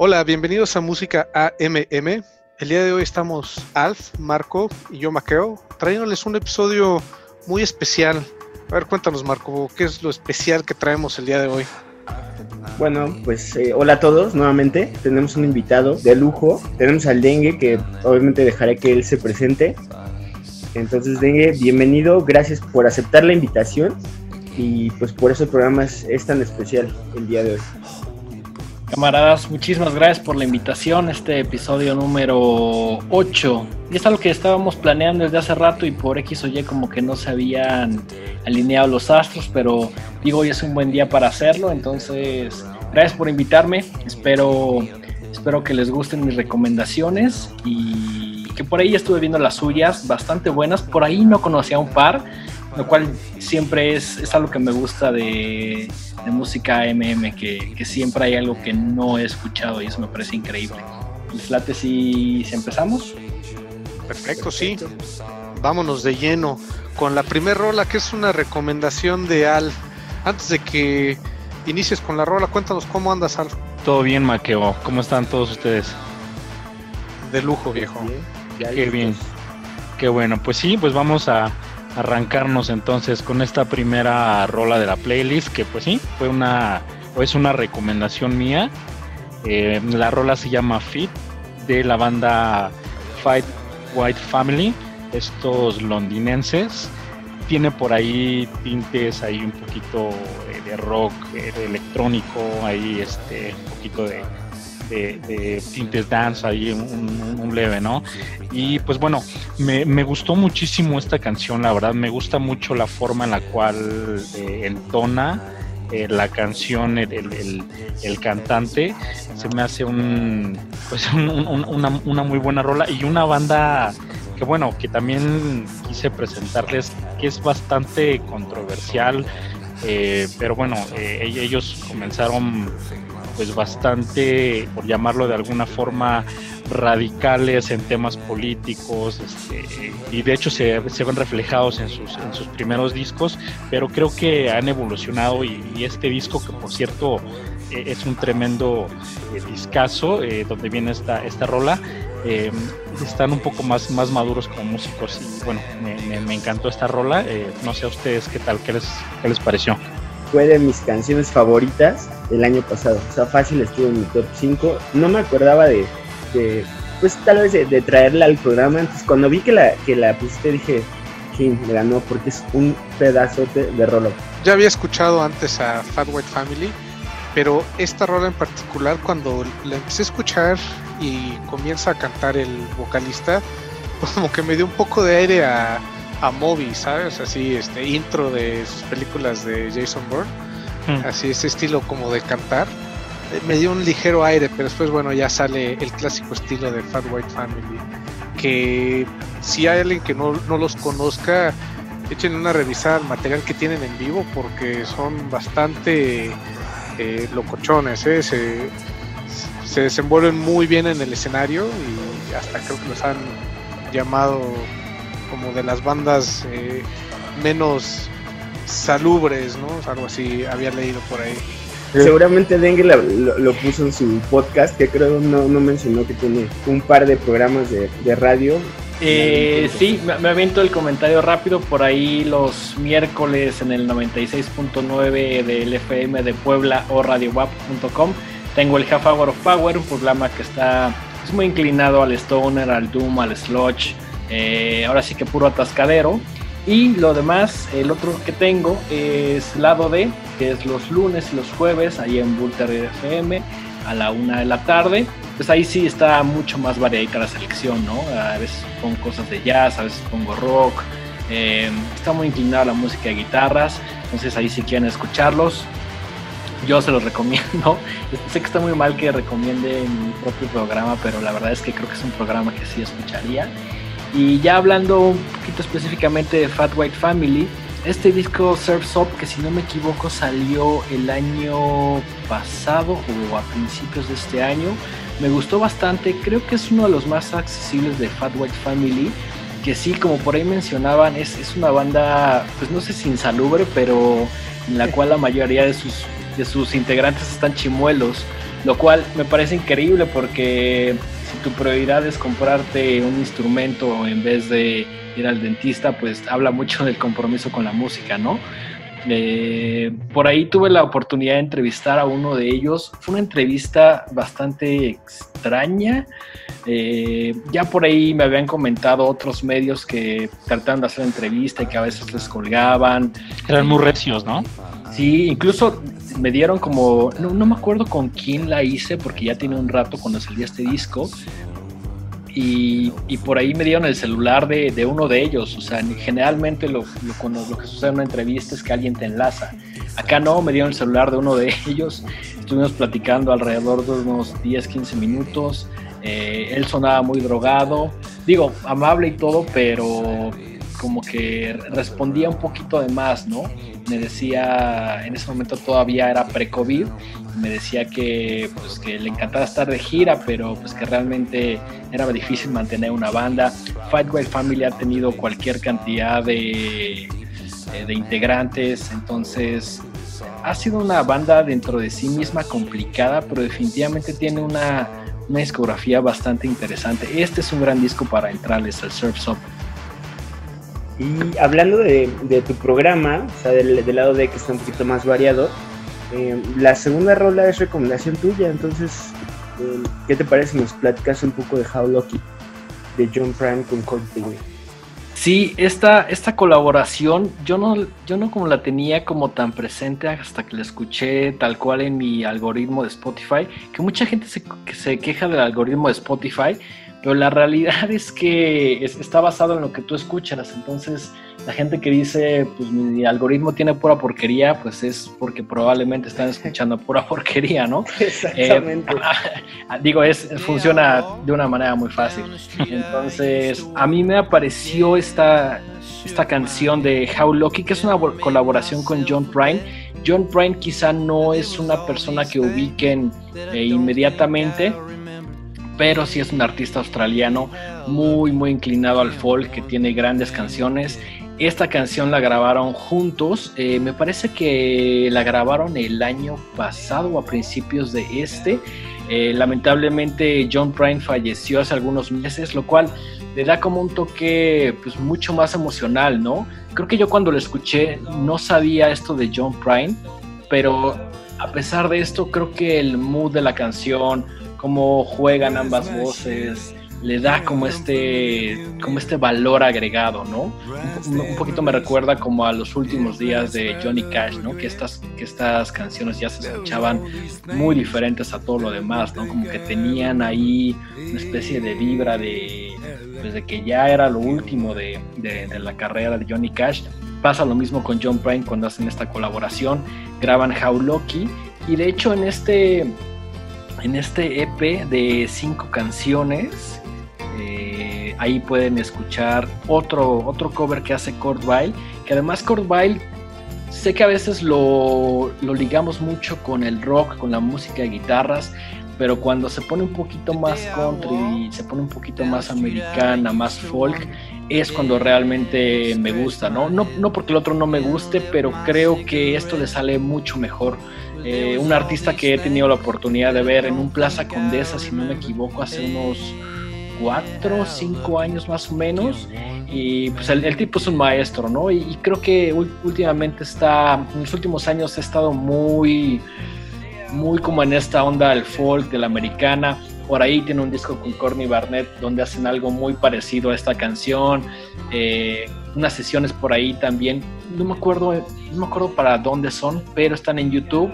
Hola, bienvenidos a Música AMM. El día de hoy estamos Alf, Marco y yo, Maqueo, trayéndoles un episodio muy especial. A ver, cuéntanos, Marco, ¿qué es lo especial que traemos el día de hoy? Bueno, pues eh, hola a todos nuevamente. Tenemos un invitado de lujo. Tenemos al Dengue, que obviamente dejaré que él se presente. Entonces, Dengue, bienvenido. Gracias por aceptar la invitación. Y pues por eso el programa es, es tan especial el día de hoy. Camaradas, muchísimas gracias por la invitación. Este episodio número 8. Y es algo que estábamos planeando desde hace rato y por X o Y como que no se habían alineado los astros, pero digo, hoy es un buen día para hacerlo. Entonces, gracias por invitarme. Espero, espero que les gusten mis recomendaciones y que por ahí estuve viendo las suyas, bastante buenas. Por ahí no conocía un par, lo cual siempre es, es algo que me gusta de de música MM, que, que, siempre hay algo que no he escuchado y eso me parece increíble. ¿Les late si, si empezamos? Perfecto, sí. Vámonos de lleno con la primera rola, que es una recomendación de Al. Antes de que inicies con la rola, cuéntanos cómo andas, Al. Todo bien, Maqueo. ¿Cómo están todos ustedes? De lujo, viejo. Qué bien. Qué bueno. Pues sí, pues vamos a, arrancarnos entonces con esta primera rola de la playlist, que pues sí, fue una, es una recomendación mía. Eh, la rola se llama Fit de la banda Fight White Family, estos londinenses. Tiene por ahí tintes ahí un poquito de rock, de electrónico, ahí este, un poquito de, de, tintes dance ahí un, leve, ¿no? Y pues bueno, me, gustó muchísimo esta canción, la verdad, me gusta mucho la forma en la cual eh, entona eh, la canción, el, el, cantante, se me hace un, pues una, una muy buena rola y una banda que bueno, que también quise presentarles, que es bastante controversial, eh, pero bueno, ellos comenzaron pues bastante, por llamarlo de alguna forma, radicales en temas políticos este, y de hecho se, ven reflejados en sus, en sus primeros discos, pero creo que han evolucionado y, este disco que por cierto eh, es un tremendo eh, discazo eh, donde viene esta, esta rola, están un poco más, más maduros como músicos y bueno, me, me, encantó esta rola, no sé a ustedes qué tal, qué les, qué les pareció fue de mis canciones favoritas del año pasado. O sea, fácil estuvo en mi top 5. No me acordaba de, pues tal vez de, traerla al programa. Entonces cuando vi que la, que la pusiste dije, sí, me ganó porque es un pedazo de rolo. Ya había escuchado antes a Fat White Family, pero esta rola en particular cuando la empecé a escuchar y comienza a cantar el vocalista, como que me dio un poco de aire a a Moby, ¿sabes? Así, este intro de sus películas de Jason Bourne. Hmm. Así, ese estilo como de cantar. Eh, me dio un ligero aire, pero después, bueno, ya sale el clásico estilo de Fat White Family. Que si hay alguien que no, los conozca, echen una revisada al material que tienen en vivo, porque son bastante eh, locochones, ¿eh? Se, se desenvuelven muy bien en el escenario y hasta creo que los han llamado como de las bandas eh, menos salubres, ¿no? Algo así había leído por ahí. Seguramente Dengue lo, puso en su podcast, que creo no, no mencionó que tiene un par de programas de, radio. Eh, sí, me, me avento el comentario rápido por ahí los miércoles en el 96.9 del FM de Puebla o radiowap.com. Tengo el Half Hour of Power, un programa que está es muy inclinado al stoner, al doom, al sludge, eh, ahora sí que puro atascadero. Y lo demás, el otro que tengo es lado D, que es los lunes y los jueves, ahí en Bulter FM, a la una de la tarde. Pues ahí sí está mucho más variadita la selección, ¿no? A veces pongo cosas de jazz, a veces pongo rock. Eh, está muy inclinada la música de guitarras, entonces ahí si quieren escucharlos, yo se los recomiendo. sé que está muy mal que recomiende mi propio programa, pero la verdad es que creo que es un programa que sí escucharía. Y ya hablando un poquito específicamente de Fat White Family, este disco Surf's Up, que si no me equivoco salió el año pasado o a principios de este año, me gustó bastante. Creo que es uno de los más accesibles de Fat White Family. Que sí, como por ahí mencionaban, es, es una banda, pues no sé si insalubre, pero en la cual la mayoría de sus, de sus integrantes están chimuelos. Lo cual me parece increíble porque si tu prioridad es comprarte un instrumento en vez de ir al dentista, pues habla mucho del compromiso con la música, ¿no? Eh, por ahí tuve la oportunidad de entrevistar a uno de ellos. Fue una entrevista bastante extraña. Eh, ya por ahí me habían comentado otros medios que trataban de hacer entrevista y que a veces les colgaban. Eran muy recios, ¿no? Sí, incluso me dieron como, no, me acuerdo con quién la hice porque ya tiene un rato cuando salió este disco, y, por ahí me dieron el celular de, uno de ellos. O sea, generalmente lo, lo, que sucede en una entrevista es que alguien te enlaza. Acá no, me dieron el celular de uno de ellos. Estuvimos platicando alrededor de unos 10, 15 minutos. Eh, él sonaba muy drogado. Digo, amable y todo, pero como que respondía un poquito de más, ¿no? Me decía, en ese momento todavía era pre-COVID, me decía que, pues, que le encantaba estar de gira, pero pues que realmente era difícil mantener una banda. Fight White Family ha tenido cualquier cantidad de, eh, de integrantes, entonces ha sido una banda dentro de sí misma complicada, pero definitivamente tiene una, una discografía bastante interesante. Este es un gran disco para entrarles al Surf's Up. Y hablando de, tu programa, o sea, del, lado de que está un poquito más variado, eh, la segunda rola es recomendación tuya, entonces, eh, ¿qué te parece nos platicas un poco de How Lucky de John Prime con Coldplay? Sí, esta, esta colaboración yo no, yo no como la tenía como tan presente hasta que la escuché tal cual en mi algoritmo de Spotify, que mucha gente se, se queja del algoritmo de Spotify, pero la realidad es que está basado en lo que tú escuchas. Entonces, la gente que dice, pues mi algoritmo tiene pura porquería, pues es porque probablemente están escuchando pura porquería, ¿no? Exactamente. Eh, digo, es, funciona de una manera muy fácil. Entonces, a mí me apareció esta, esta canción de How Lucky, que es una colaboración con John Prine. John Prine quizá no es una persona que ubiquen eh, inmediatamente, pero sí es un artista australiano muy, muy inclinado al folk, que tiene grandes canciones. Esta canción la grabaron juntos, eh, me parece que la grabaron el año pasado o a principios de este. Eh, lamentablemente John Prine falleció hace algunos meses, lo cual le da como un toque pues mucho más emocional, ¿no? Creo que yo cuando lo escuché no sabía esto de John Prine, pero a pesar de esto creo que el mood de la canción, cómo juegan ambas voces, le da como este, como este valor agregado, ¿no? Un, poquito me recuerda como a los últimos días de Johnny Cash, ¿no? Que estas, que estas canciones ya se escuchaban muy diferentes a todo lo demás, ¿no? Como que tenían ahí una especie de vibra de, pues de que ya era lo último de, de, la carrera de Johnny Cash. Pasa lo mismo con John Prine cuando hacen esta colaboración, graban How Lucky y de hecho en este en este EP de cinco canciones. Eh, ahí pueden escuchar otro, otro cover que hace Kurt Weill, que además Kurt Weill sé que a veces lo, lo, ligamos mucho con el rock, con la música de guitarras, pero cuando se pone un poquito más country, se pone un poquito más americana, más folk, es cuando realmente me gusta, ¿no? No, no porque el otro no me guste, pero creo que esto le sale mucho mejor. Eh, un artista que he tenido la oportunidad de ver en un Plaza Condesa, si no me equivoco, hace unos cuatro cinco años más o menos. Y pues el, tipo es un maestro, ¿no? Y, creo que últimamente está, en los últimos años ha estado muy, muy como en esta onda del folk, de la americana. Por ahí tiene un disco con Courtney Barnett donde hacen algo muy parecido a esta canción. Eh, unas sesiones por ahí también. No me acuerdo, no me acuerdo para dónde son, pero están en YouTube.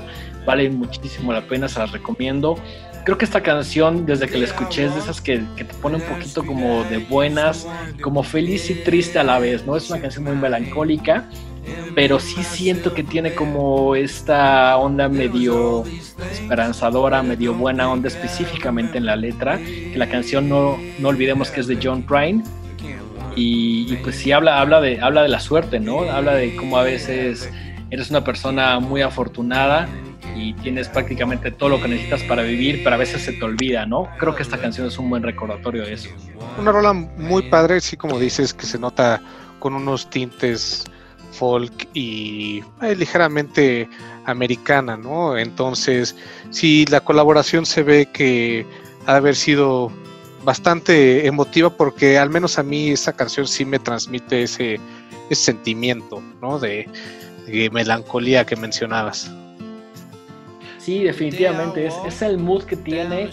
Valen muchísimo la pena, se las recomiendo. Creo que esta canción, desde que la escuché, es de esas que, que te pone un poquito como de buenas, como feliz y triste a la vez, ¿no? Es una canción muy melancólica, pero sí siento que tiene como esta onda medio esperanzadora, medio buena onda específicamente en la letra, que la canción no, no olvidemos que es de John Prine. Y, pues sí habla, habla, de, habla de la suerte, ¿no? Habla de cómo a veces eres una persona muy afortunada y tienes prácticamente todo lo que necesitas para vivir, pero a veces se te olvida, ¿no? Creo que esta canción es un buen recordatorio de eso. Una rola muy padre, sí, como dices, que se nota con unos tintes folk y eh, ligeramente americana, ¿no? Entonces, sí, la colaboración se ve que ha de haber sido bastante emotiva porque al menos a mí esa canción sí me transmite ese, sentimiento, ¿no? de melancolía que mencionabas. Sí, definitivamente, es, es, el mood que tiene.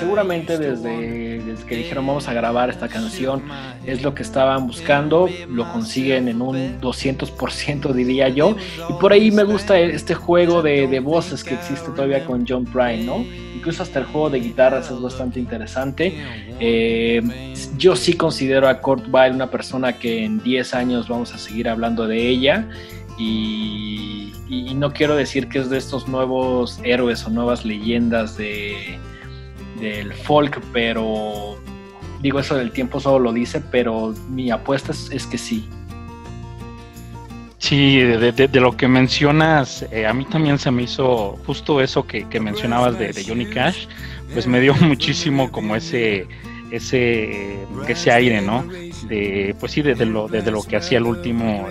Seguramente desde, desde, que dijeron vamos a grabar esta canción, es lo que estaban buscando, lo consiguen en un 200% diría yo. Y por ahí me gusta este juego de, de voces que existe todavía con John Prine, ¿no? Incluso hasta el juego de guitarras es bastante interesante. Eh, yo sí considero a Kurt Weill una persona que en 10 años vamos a seguir hablando de ella. Y, no quiero decir que es de estos nuevos héroes o nuevas leyendas de, del folk, pero digo eso del tiempo solo lo dice, pero mi apuesta es, que sí. Sí, de, lo que mencionas, eh, a mí también se me hizo justo eso que, mencionabas de, Johnny Cash, pues me dio muchísimo como ese ese ese aire, ¿no? De pues sí, desde lo desde lo que hacía el último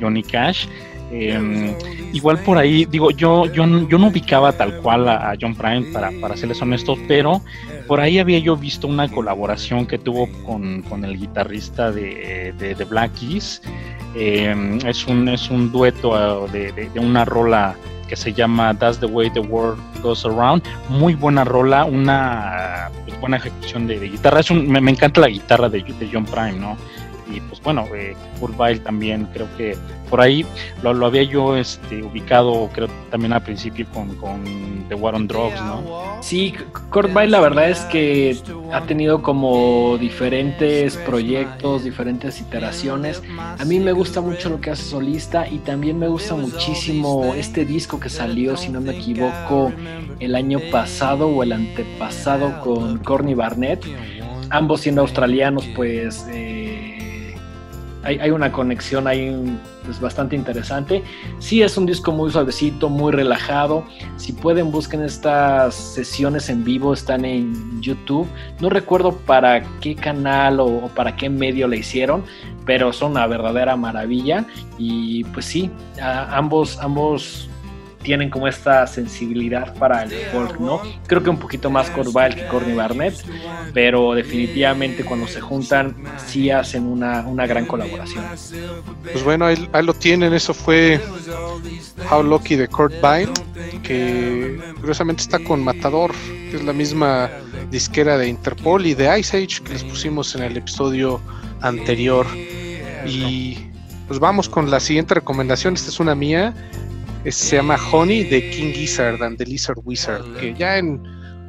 Johnny Cash. Em, igual por ahí, digo, yo, yo, yo no ubicaba tal cual a, John Prine, para, para serles honestos, pero por ahí había yo visto una colaboración que tuvo con, el guitarrista de, de, Black Keys. Em, es, un, es un dueto eh, de, una rola que se llama That's the Way the World Goes Around. Muy buena rola, una pues, buena ejecución de, guitarra. Es un, me, me, encanta la guitarra de, John Prine, ¿no? y pues bueno, eh, Kurt también creo que por ahí lo, lo, había yo este, ubicado creo también al principio con, con The War on Drugs, ¿no? Sí, Kurt la verdad es que ha tenido como diferentes proyectos, diferentes iteraciones. A mí me gusta mucho lo que hace solista y también me gusta muchísimo este disco que salió, si no me equivoco, el año pasado o el antepasado con Corny Barnett. Ambos siendo australianos, pues... Eh, hay, una conexión ahí pues, bastante interesante. Sí es un disco muy suavecito, muy relajado. Si pueden busquen estas sesiones en vivo, están en YouTube. No recuerdo para qué canal o, para qué medio le hicieron, pero son una verdadera maravilla. Y pues sí, ambos, ambos tienen como esta sensibilidad para el folk, ¿no? Creo que un poquito más Corval que Corny Barnett, pero definitivamente cuando se juntan sí hacen una, gran colaboración. Pues bueno, ahí, lo tienen, eso fue How Lucky de Kurt Vile, que curiosamente está con Matador, que es la misma disquera de Interpol y de Ice Age que les pusimos en el episodio anterior. Y pues vamos con la siguiente recomendación, esta es una mía se llama Honey de King Gizzard and the Lizard Wizard, que ya en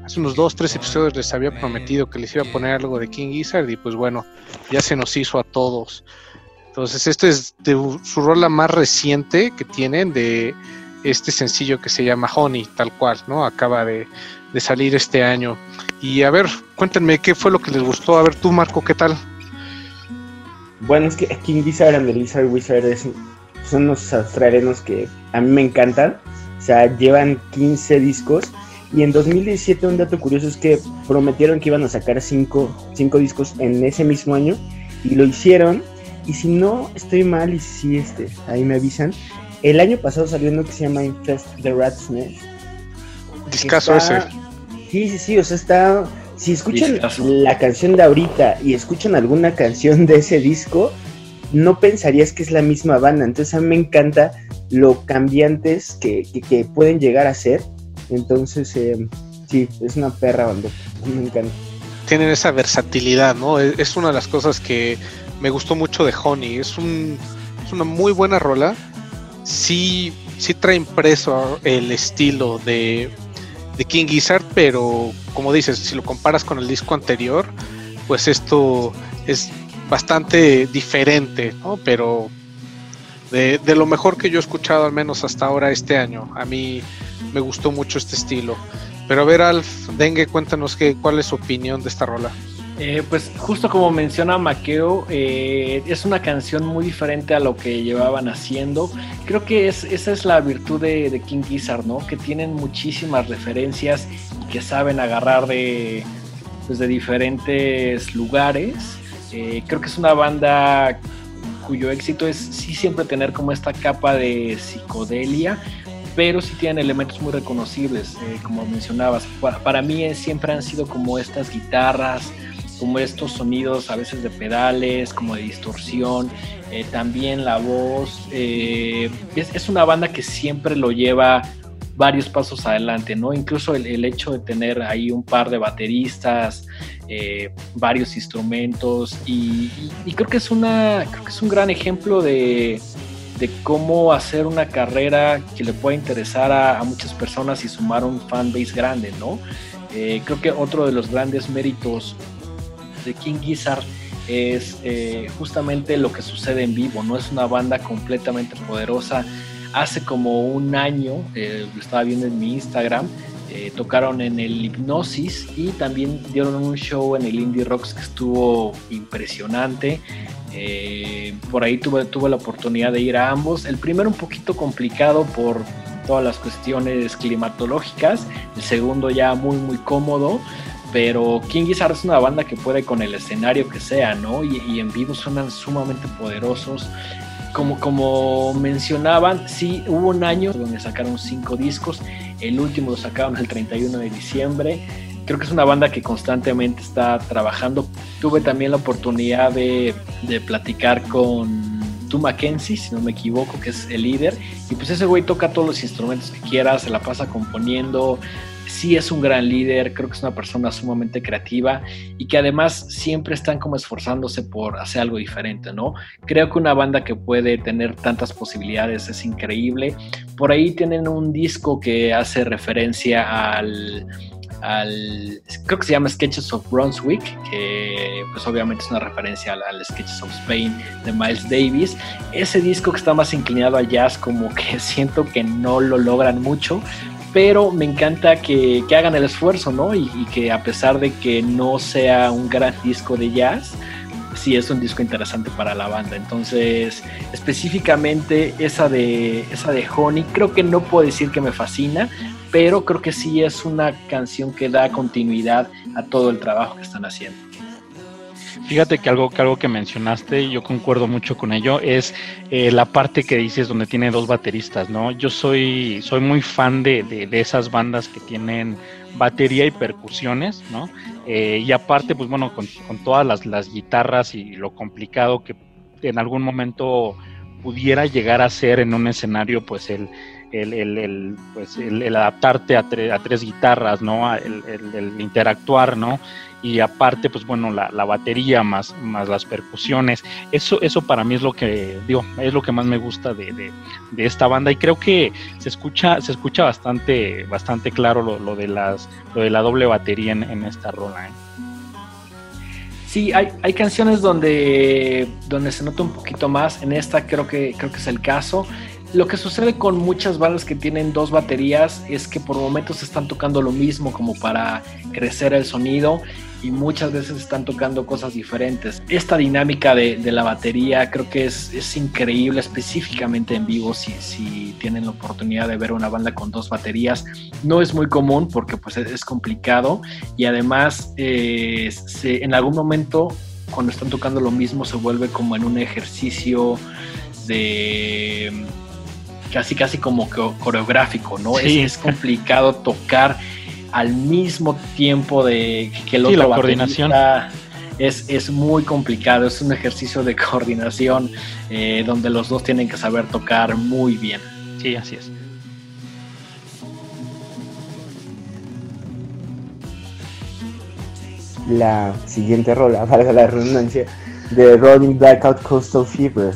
hace unos dos, tres episodios les había prometido que les iba a poner algo de King Gizzard y pues bueno, ya se nos hizo a todos. Entonces, este es de su rola más reciente que tienen de este sencillo que se llama Honey, tal cual, ¿no? Acaba de, salir este año. Y a ver, cuéntenme qué fue lo que les gustó. A ver, tú, Marco, ¿qué tal? Bueno, es que King Gizzard and the Lizard Wizard es son unos australianos que a mí me encantan. O sea, llevan 15 discos. Y en 2017 un dato curioso es que prometieron que iban a sacar 5 discos en ese mismo año. Y lo hicieron. Y si no estoy mal, y si este, ahí me avisan. El año pasado salió uno que se llama Infest the Rat's Nest. Discaso ese. Sí, sí, sí, o sea, está. Si escuchan la canción de ahorita y escuchan alguna canción de ese disco, no pensarías que es la misma banda. Entonces a mí me encanta lo cambiantes que, pueden llegar a ser. Entonces, eh, sí, es una perra banda. Me encanta. Tienen esa versatilidad, ¿no? Es, una de las cosas que me gustó mucho de Honey. Es, un, una muy buena rola. Sí, sí trae impreso el estilo de, de King Gizzard, pero como dices, si lo comparas con el disco anterior, pues esto es bastante diferente, ¿no? Pero de, lo mejor que yo he escuchado, al menos hasta ahora este año. A mí me gustó mucho este estilo. Pero a ver, Alf, Dengue, cuéntanos qué, cuál es su opinión de esta rola. Eh, pues justo como menciona Maqueo, eh, es una canción muy diferente a lo que llevaban haciendo. Creo que es, esa es la virtud de, King Gizzard, ¿no? Que tienen muchísimas referencias y que saben agarrar de, pues, de diferentes lugares eh, creo que es una banda cuyo éxito es sí siempre tener como esta capa de psicodelia, pero sí tienen elementos muy reconocibles, eh, como mencionabas. Para, mí siempre han sido como estas guitarras, como estos sonidos a veces de pedales, como de distorsión, eh, también la voz. Eh, es, una banda que siempre lo lleva varios pasos adelante, ¿no? Incluso el, hecho de tener ahí un par de bateristas, eh, varios instrumentos y, creo que es una, creo que es un gran ejemplo de, cómo hacer una carrera que le pueda interesar a, muchas personas y sumar un fan base grande, ¿no? Eh, creo que otro de los grandes méritos de King Gizzard es eh, justamente lo que sucede en vivo, no es una banda completamente poderosa hace como un año, eh, lo estaba viendo en mi Instagram, eh, tocaron en el Hipnosis y también dieron un show en el Indie Rocks que estuvo impresionante. Eh, por ahí tuve, tuve la oportunidad de ir a ambos. El primero un poquito complicado por todas las cuestiones climatológicas, el segundo ya muy muy cómodo, pero King Gizzard es una banda que puede con el escenario que sea, ¿no? Y, y en vivo suenan sumamente poderosos como, como mencionaban, sí hubo un año donde sacaron cinco discos, el último lo sacaron el 31 de diciembre. Creo que es una banda que constantemente está trabajando. Tuve también la oportunidad de, de platicar con Tu Mackenzie, si no me equivoco, que es el líder. Y pues ese güey toca todos los instrumentos que quiera, se la pasa componiendo, sí es un gran líder, creo que es una persona sumamente creativa y que además siempre están como esforzándose por hacer algo diferente, ¿no? Creo que una banda que puede tener tantas posibilidades es increíble. Por ahí tienen un disco que hace referencia al, al, creo que se llama Sketches of Brunswick, que pues obviamente es una referencia al, al, Sketches of Spain de Miles Davis. Ese disco que está más inclinado a jazz, como que siento que no lo logran mucho, pero me encanta que, hagan el esfuerzo, ¿no? Y, que a pesar de que no sea un gran disco de jazz, sí es un disco interesante para la banda. Entonces, específicamente esa de, esa de Honey, creo que no puedo decir que me fascina, pero creo que sí es una canción que da continuidad a todo el trabajo que están haciendo. Fíjate que algo, que algo que mencionaste, yo concuerdo mucho con ello, es eh, la parte que dices donde tiene dos bateristas, ¿no? Yo soy, soy muy fan de, de, esas bandas que tienen batería y percusiones, ¿no? Eh, y aparte, pues bueno, con, con todas las, las, guitarras y lo complicado que en algún momento pudiera llegar a ser en un escenario, pues el, el, el, pues el, adaptarte a, a, tres guitarras, ¿no? El, interactuar, ¿no? Y aparte, pues bueno, la, la, batería más, más las percusiones. Eso, eso para mí es lo que, digo, es lo que más me gusta de, de, de esta banda. Y creo que se escucha, se escucha bastante, bastante claro lo, lo de las, lo de la doble batería en, en esta rola. ¿eh? Sí, hay, hay canciones donde, donde se nota un poquito más. En esta creo que, creo que es el caso. Lo que sucede con muchas bandas que tienen dos baterías es que por momentos están tocando lo mismo como para crecer el sonido y muchas veces están tocando cosas diferentes. Esta dinámica de, de la batería creo que es, es, increíble, específicamente en vivo, si, si, tienen la oportunidad de ver una banda con dos baterías. No es muy común porque pues es, complicado y además eh, se, en algún momento cuando están tocando lo mismo se vuelve como en un ejercicio de casi casi como coreográfico, ¿no? Es, complicado tocar al mismo tiempo de que el otro la coordinación. Es, es, muy complicado, es un ejercicio de coordinación eh, donde los dos tienen que saber tocar muy bien. Sí, así es. La siguiente rola, valga la redundancia, de Rolling Blackout Coastal Fever,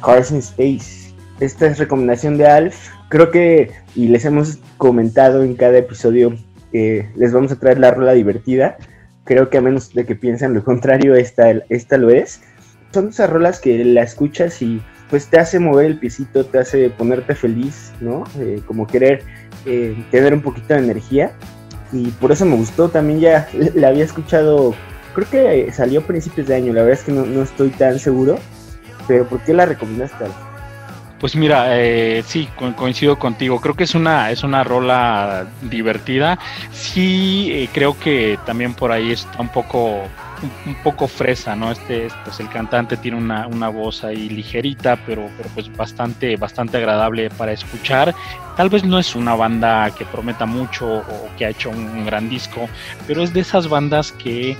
Carson Space esta es recomendación de Alf. Creo que, y les hemos comentado en cada episodio, les vamos a traer la rola divertida. Creo que a menos de que piensen lo contrario, esta, esta lo es. Son esas rolas que la escuchas y pues te hace mover el piecito, te hace ponerte feliz, ¿no? Eh, como querer eh, tener un poquito de energía. Y por eso me gustó, también ya la había escuchado, creo que salió a principios de año, la verdad es que no, no estoy tan seguro. Pero ¿por qué la recomendaste? Pues mira, eh, sí, coincido contigo. Creo que es una, es una rola divertida. Sí, eh, creo que también por ahí está un poco un, poco fresa, ¿no? Este, pues el cantante tiene una, una, voz ahí ligerita, pero, pero pues bastante, bastante agradable para escuchar. Tal vez no es una banda que prometa mucho o que ha hecho un, gran disco, pero es de esas bandas que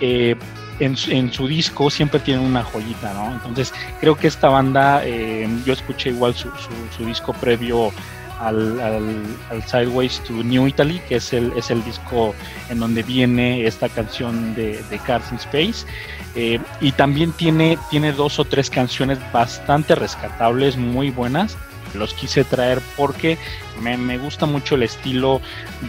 eh, en, en, su disco siempre tienen una joyita, ¿no? Entonces creo que esta banda, eh, yo escuché igual su, su, disco previo al, al, Sideways to New Italy, que es el, es el disco en donde viene esta canción de, de Cars in Space. Eh, y también tiene, tiene dos o tres canciones bastante rescatables, muy buenas. Los quise traer porque me, me gusta mucho el estilo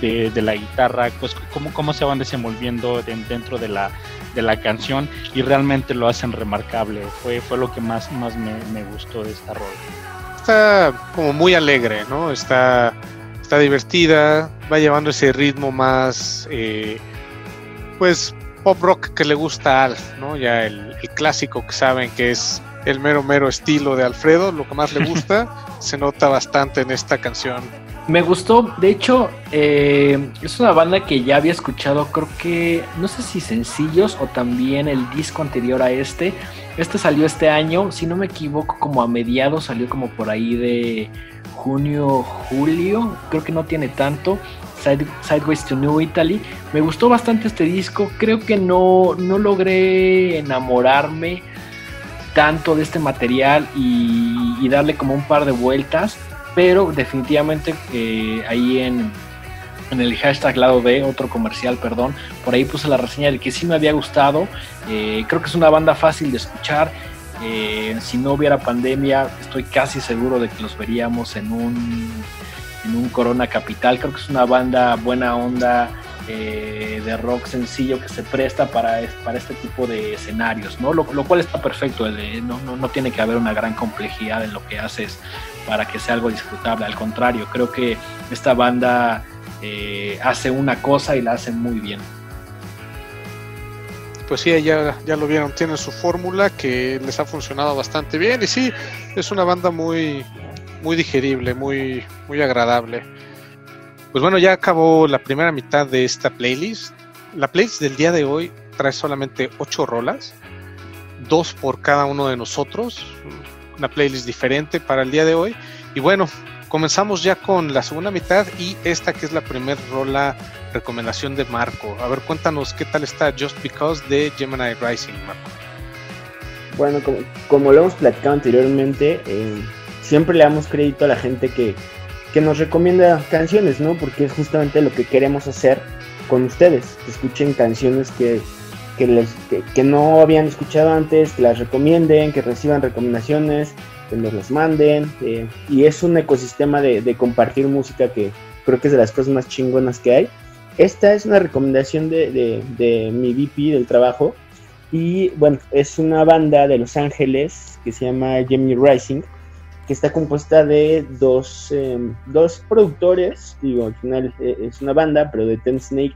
de, de, la guitarra, pues cómo, cómo se van desenvolviendo dentro de la, de la canción y realmente lo hacen remarcable. Fue, fue lo que más, más me, me gustó de esta rola está como muy alegre, ¿no? Está, está divertida, va llevando ese ritmo más, eh, pues, pop rock que le gusta a Alf, ¿no? Ya el, clásico que saben que es el mero, mero estilo de Alfredo, lo que más le gusta, se nota bastante en esta canción. Me gustó, de hecho, eh, es una banda que ya había escuchado, creo que, no sé si sencillos o también el disco anterior a este, este salió este año, si no me equivoco, como a mediados, salió como por ahí de junio, julio, creo que no tiene tanto. Sideways to New Italy. Me gustó bastante este disco, creo que no, no logré enamorarme tanto de este material y, darle como un par de vueltas, pero definitivamente eh, ahí en, en el hashtag lado B, otro comercial, perdón, por ahí puse la reseña de que sí me había gustado. Eh, creo que es una banda fácil de escuchar. Eh, si no hubiera pandemia, estoy casi seguro de que los veríamos en un, en un Corona Capital. Creo que es una banda buena onda. Eh, de rock sencillo que se presta para, este tipo de escenarios, ¿no? Lo, cual está perfecto, no, no, no, tiene que haber una gran complejidad en lo que haces para que sea algo disfrutable, al contrario, creo que esta banda eh, hace una cosa y la hace muy bien. Pues sí, ya, ya lo vieron, tienen su fórmula que les ha funcionado bastante bien y sí, es una banda muy, muy digerible, muy, muy agradable. Pues bueno, ya acabó la primera mitad de esta playlist. La playlist del día de hoy trae solamente 8 rolas, dos por cada uno de nosotros, una playlist diferente para el día de hoy. Y bueno, comenzamos ya con la segunda mitad y esta que es la primera rola recomendación de Marco. A ver, cuéntanos qué tal está Just Because de Gemini Rising, Marco. Bueno, como, lo hemos platicado anteriormente, eh, siempre le damos crédito a la gente que, que nos recomienda canciones, ¿no? Porque es justamente lo que queremos hacer con ustedes, que escuchen canciones que, que, les, que no habían escuchado antes, que las recomienden, que reciban recomendaciones, que nos los manden. Eh, y es un ecosistema de, compartir música que creo que es de las cosas más chingonas que hay. Esta es una recomendación de, de, mi VP del trabajo. Y bueno, es una banda de Los Ángeles que se llama Gemini Rising, que está compuesta de dos, em, dos productores. Digo, al final eh, es una banda, pero de Ten Snake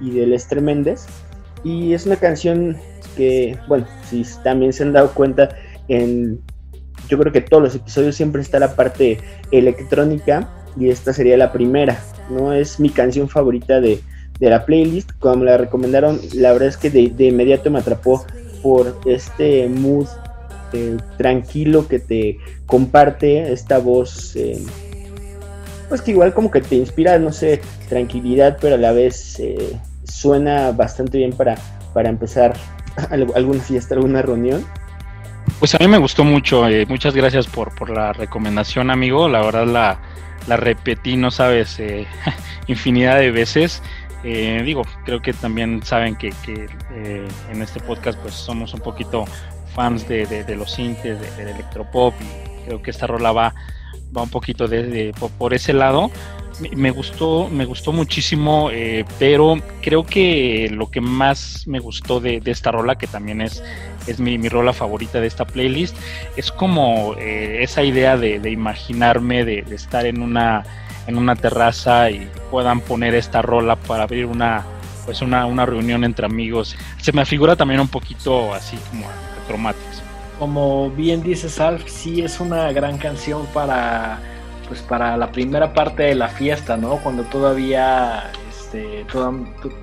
y de Les Tremendes. Y es una canción que, bueno, si también se han dado cuenta, en yo creo que todos los episodios siempre está la parte electrónica y esta sería la primera, ¿no? Es mi canción favorita de, la playlist, como la recomendaron, la verdad es que de, inmediato me atrapó por este mood eh, tranquilo que te comparte esta voz, eh, pues que igual como que te inspira, no sé, tranquilidad, pero a la vez eh, suena bastante bien para, para empezar alguna fiesta, alguna reunión. Pues a mí me gustó mucho, eh, muchas gracias por, por la recomendación, amigo. La verdad la, la repetí, no sabes, infinidad de veces. Eh, digo, creo que también saben que, que en este podcast pues somos un poquito fans de, de, los sintes, del electropop y creo que esta rola va, va un poquito de, por ese lado me gustó, me gustó muchísimo, eh, pero creo que lo que más me gustó de, esta rola, que también es, es mi, rola favorita de esta playlist, es como eh, esa idea de, imaginarme de, estar en una, en una terraza y puedan poner esta rola para abrir una, pues una, una reunión entre amigos. Se me figura también un poquito así como Como bien dices, Alf, sí es una gran canción para pues para la primera parte de la fiesta, ¿no? Cuando todavía este, todo,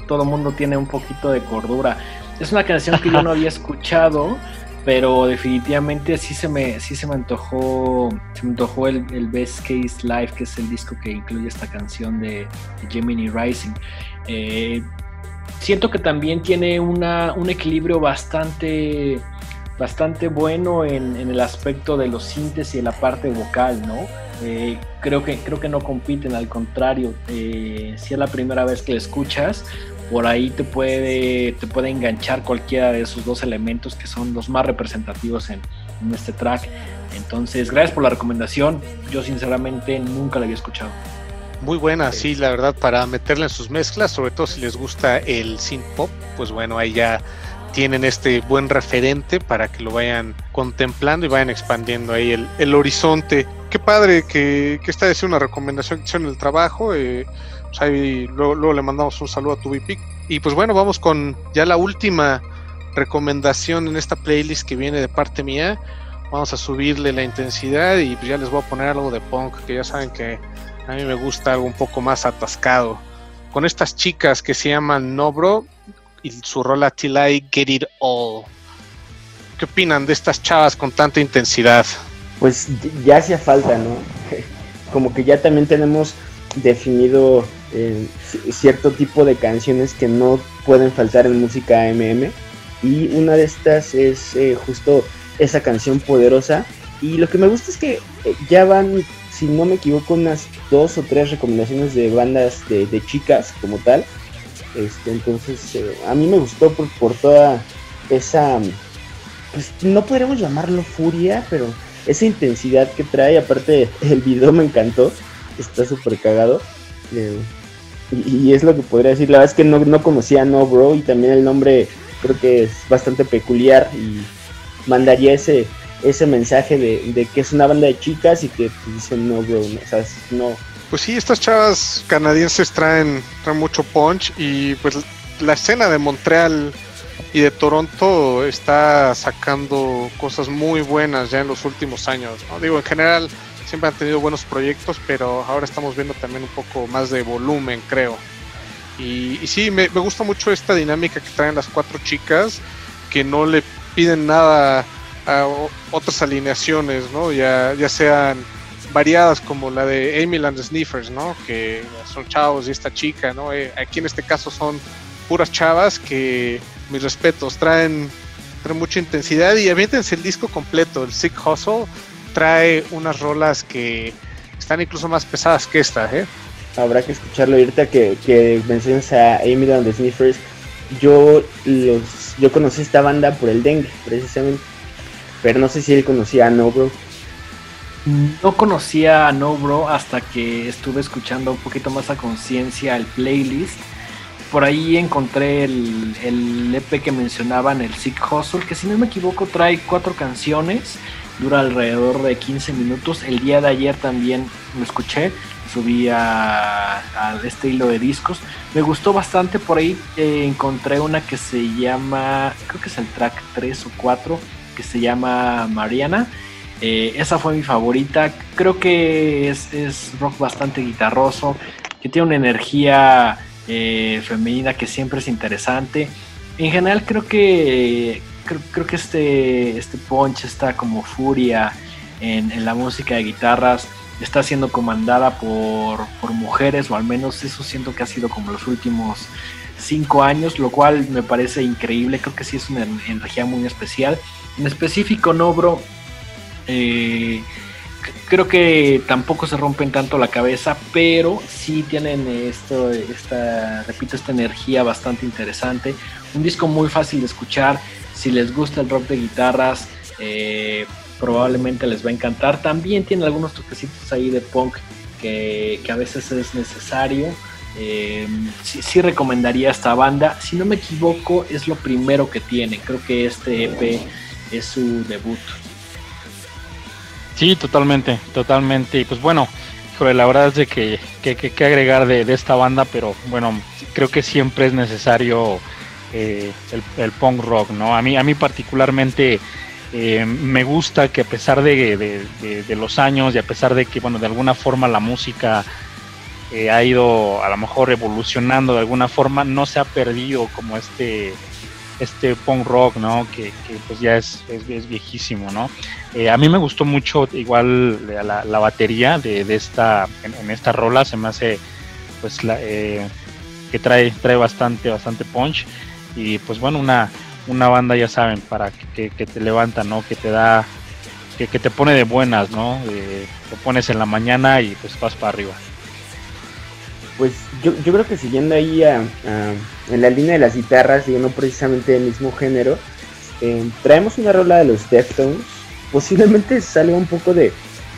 todo mundo tiene un poquito de cordura. es una canción que yo no había escuchado, pero definitivamente sí se me, sí se me antojó, se me antojó el, el Best Case Live, que es el disco que incluye esta canción de, Gemini Rising. Eh, siento que también tiene una, un equilibrio bastante, bastante bueno en, el aspecto de los sintes y en la parte vocal, ¿no? Eh, creo, que, creo que no compiten, al contrario, eh, si es la primera vez que la escuchas, por ahí te puede, te puede enganchar cualquiera de esos dos elementos que son los más representativos en, este track. Entonces, gracias por la recomendación. Yo sinceramente nunca la había escuchado. Muy buena, sí, la verdad, para meterla en sus mezclas, sobre todo si les gusta el synth pop, pues bueno, ahí ya tienen este buen referente para que lo vayan contemplando y vayan expandiendo ahí el, horizonte. Qué padre que, que esta es una recomendación que hicieron en el trabajo. Eh, pues ahí luego, le mandamos un saludo a tu Y pues bueno, vamos con ya la última recomendación en esta playlist que viene de parte mía. Vamos a subirle la intensidad y pues ya les voy a poner algo de punk, que ya saben que a mí me gusta algo un poco más atascado. Con estas chicas que se llaman Nobro y su rola Till I Get It All. ¿Qué opinan de estas chavas con tanta intensidad? Pues ya hacía falta, ¿no? Como que ya también tenemos definido eh, cierto tipo de canciones que no pueden faltar en música MM y una de estas es eh, justo esa canción poderosa y lo que me gusta es que eh, ya van si no me equivoco unas dos o tres recomendaciones de bandas de, chicas como tal este entonces a mí me gustó por, por toda esa pues no podríamos llamarlo furia pero esa intensidad que trae aparte el video me encantó está súper cagado. Eh, y, es lo que podría decir. La verdad es que no, no conocía No Bro y también el nombre creo que es bastante peculiar y mandaría ese ese mensaje de, que es una banda de chicas y que dicen no bro, o sea, no. Pues sí, estas chavas canadienses traen, traen mucho punch y pues la escena de Montreal y de Toronto está sacando cosas muy buenas ya en los últimos años. ¿no? Digo, en general siempre han tenido buenos proyectos, pero ahora estamos viendo también un poco más de volumen, creo. Y, sí, me, gusta mucho esta dinámica que traen las cuatro chicas, que no le piden nada a otras alineaciones, ¿no? Ya, ya sean variadas como la de Amy and Sniffers, ¿no? Que son chavos y esta chica, ¿no? Eh, aquí en este caso son puras chavas que, mis respetos, traen, traen mucha intensidad y aviéntense el disco completo, el Sick Hustle trae unas rolas que están incluso más pesadas que esta, ¿eh? Habrá que escucharlo. ahorita que, que mencionas a Amy and the Sniffers, yo los yo conocí esta banda por el dengue, precisamente. Pero no sé si él conocía a No Bro. No conocía a No Bro hasta que estuve escuchando un poquito más a conciencia el playlist. Por ahí encontré el, EP que mencionaban, el Sick Hustle, que si no me equivoco trae cuatro canciones dura alrededor de 15 minutos. El día de ayer también lo escuché, subí a, este hilo de discos. Me gustó bastante, por ahí eh, encontré una que se llama, creo que es el track 3 o 4, que se llama Mariana. Eh, esa fue mi favorita. Creo que es, rock bastante guitarroso, que tiene una energía eh, femenina que siempre es interesante. En general creo que creo, que este, este punch, esta como furia en, la música de guitarras está siendo comandada por, mujeres, o al menos eso siento que ha sido como los últimos cinco años, lo cual me parece increíble, creo que sí es una energía muy especial. En específico, Nobro, eh, creo que tampoco se rompen tanto la cabeza, pero sí tienen esto, esta, repito, esta energía bastante interesante. Un disco muy fácil de escuchar, si les gusta el rock de guitarras, eh, probablemente les va a encantar. También tiene algunos toquecitos ahí de punk que, a veces es necesario. Eh, sí, recomendaría esta banda. Si no me equivoco, es lo primero que tiene. Creo que este EP es su debut. Sí, totalmente, totalmente. Y pues bueno, la verdad es de que, que, que, agregar de, de, esta banda, pero bueno, creo que siempre es necesario eh, el, punk rock, ¿no? A mí, a mí particularmente eh, me gusta que a pesar de, los años y a pesar de que, bueno, de alguna forma la música eh, ha ido a lo mejor evolucionando de alguna forma, no se ha perdido como este este punk rock, ¿no? Que, pues ya es, es, viejísimo, ¿no? Eh, a mí me gustó mucho igual la, batería de, esta, en, esta rola, se me hace pues la, eh, que trae, trae bastante, bastante punch y pues bueno, una, una banda ya saben, para que, te levanta, ¿no? Que te da, que, te pone de buenas, ¿no? te pones en la mañana y pues vas para arriba. Pues yo, yo creo que siguiendo ahí en la línea de las guitarras, y no precisamente del mismo género, eh, traemos una rola de los Deftones. Posiblemente salga un poco de,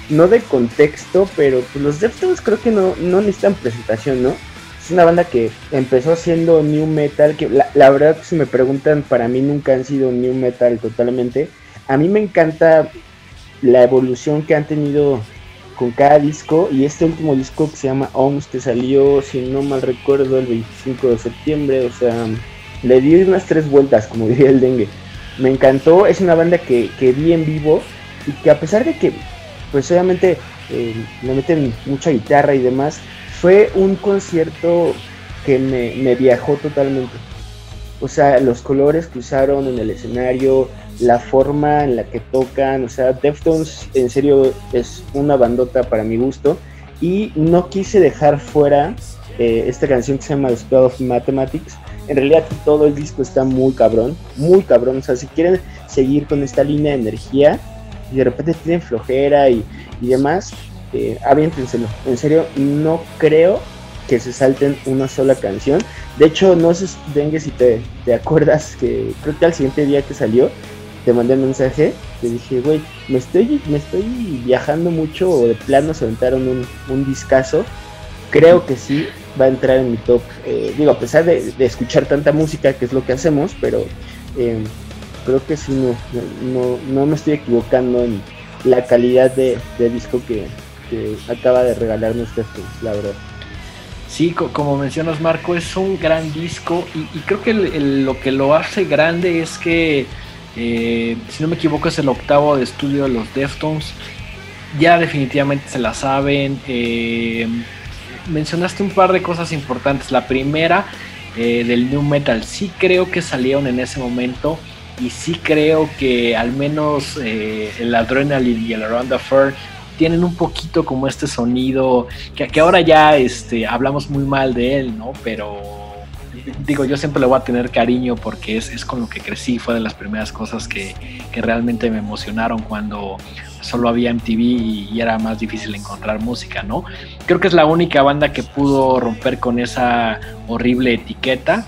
no de contexto, pero pues los Deftones creo que no, no necesitan presentación, ¿no? Es una banda que empezó siendo new metal, que la, la verdad si me preguntan, para mí nunca han sido new metal totalmente. A mí me encanta la evolución que han tenido con cada disco y este último disco que se llama OMS que salió, si no mal recuerdo, el 25 de septiembre, o sea, le di unas tres vueltas, como diría el dengue. Me encantó, es una banda que, que vi en vivo y que a pesar de que, pues obviamente, eh, le meten mucha guitarra y demás, fue un concierto que me, me viajó totalmente. O sea, los colores que usaron en el escenario, la forma en la que tocan, o sea, Deftones en serio es una bandota para mi gusto y no quise dejar fuera eh, esta canción que se llama The Spell of Mathematics. En realidad todo el disco está muy cabrón, muy cabrón, o sea, si quieren seguir con esta línea de energía y de repente tienen flojera y, demás, eh, aviéntenselo. En serio, no creo que se salten una sola canción. De hecho, no sé, Dengue, si te, te acuerdas que creo que al siguiente día que salió, te mandé un mensaje, te dije, güey, me estoy, me estoy viajando mucho o de plano se aventaron un, un discazo. Creo que sí va a entrar en mi top. Eh, digo, a pesar de, escuchar tanta música, que es lo que hacemos, pero eh, creo que sí, no, no, no, me estoy equivocando en la calidad de, disco que, acaba de regalarnos este, la verdad. Sí, como mencionas Marco, es un gran disco y, creo que lo que lo hace grande es que eh, si no me equivoco es el octavo de estudio de los Deftones. Ya definitivamente se la saben. Mencionaste un par de cosas importantes. La primera eh, del New Metal. Sí creo que salieron en ese momento. Y sí creo que al menos el Adrenaline y el Around the Fur tienen un poquito como este sonido. Que, que ahora ya este, hablamos muy mal de él, ¿no? Pero digo, yo siempre le voy a tener cariño porque es, es con lo que crecí, fue de las primeras cosas que, que realmente me emocionaron cuando solo había MTV y, era más difícil encontrar música, ¿no? Creo que es la única banda que pudo romper con esa horrible etiqueta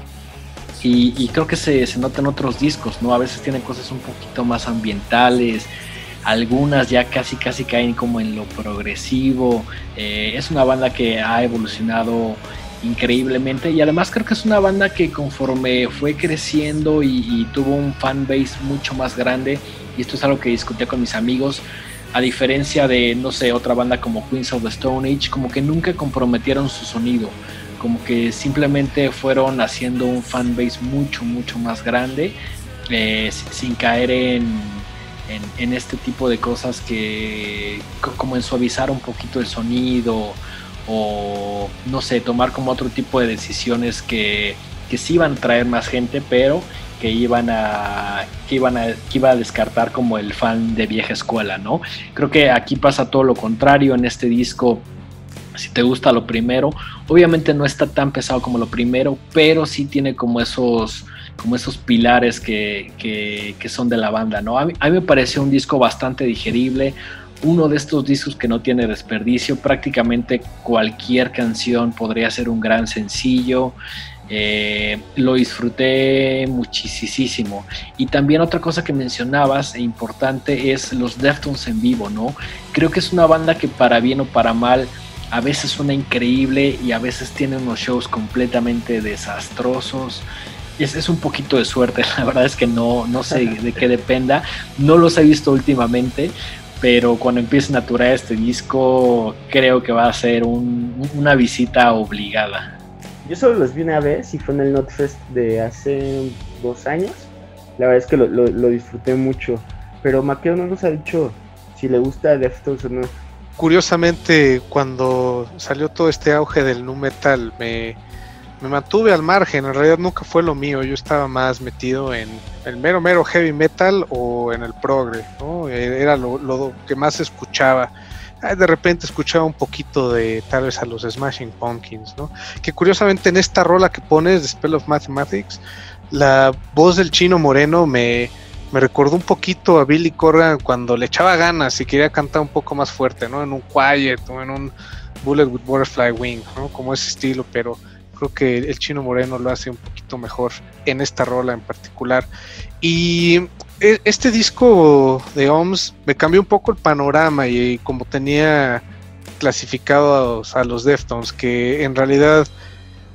y, y creo que se, se nota en otros discos, ¿no? A veces tienen cosas un poquito más ambientales, algunas ya casi casi caen como en lo progresivo. Eh, es una banda que ha evolucionado increíblemente. Y además creo que es una banda que conforme fue creciendo y, tuvo un fanbase mucho más grande y esto es algo que discutí con mis amigos a diferencia de no sé otra banda como Queens of the Stone Age como que nunca comprometieron su sonido como que simplemente fueron haciendo un fanbase mucho mucho más grande eh, sin caer en, en, en este tipo de cosas que como en suavizar un poquito el sonido o no sé, tomar como otro tipo de decisiones que, que sí iban a traer más gente, pero que iban a que iban a que iba a descartar como el fan de vieja escuela, ¿no? Creo que aquí pasa todo lo contrario en este disco. Si te gusta lo primero, obviamente no está tan pesado como lo primero, pero sí tiene como esos como esos pilares que, que, son de la banda, ¿no? A mí, a mí me pareció un disco bastante digerible, uno de estos discos que no tiene desperdicio. Prácticamente cualquier canción podría ser un gran sencillo. Eh, lo disfruté muchísimo. Y también otra cosa que mencionabas e importante es los Deftones en vivo, ¿no? Creo que es una banda que para bien o para mal a veces suena increíble y a veces tiene unos shows completamente desastrosos. Es, es un poquito de suerte, la verdad es que no, no sé de qué dependa. No los he visto últimamente, pero cuando empiecen a turar este disco creo que va a ser una visita obligada. Yo solo los vi una vez y fue en el Notfest de hace dos años. La verdad es que lo, disfruté mucho. Pero Maqueo no nos ha dicho si le gusta Deftones o no. Curiosamente, cuando salió todo este auge del nu metal, me, me mantuve al margen, en realidad nunca fue lo mío, yo estaba más metido en el mero mero heavy metal o en el progre, ¿no? E, era lo, lo que más escuchaba. De repente escuchaba un poquito de tal vez a los Smashing Pumpkins, ¿no? Que curiosamente en esta rola que pones de Spell of Mathematics, la voz del chino moreno me, me recordó un poquito a Billy Corgan cuando le echaba ganas y quería cantar un poco más fuerte, ¿no? En un Quiet o en un Bullet with Butterfly Wing, ¿no? Como ese estilo, pero creo que el chino moreno lo hace un poquito mejor en esta rola en particular. Y e, este disco de OMS me cambió un poco el panorama y, como tenía clasificados a los Deftones, que en realidad,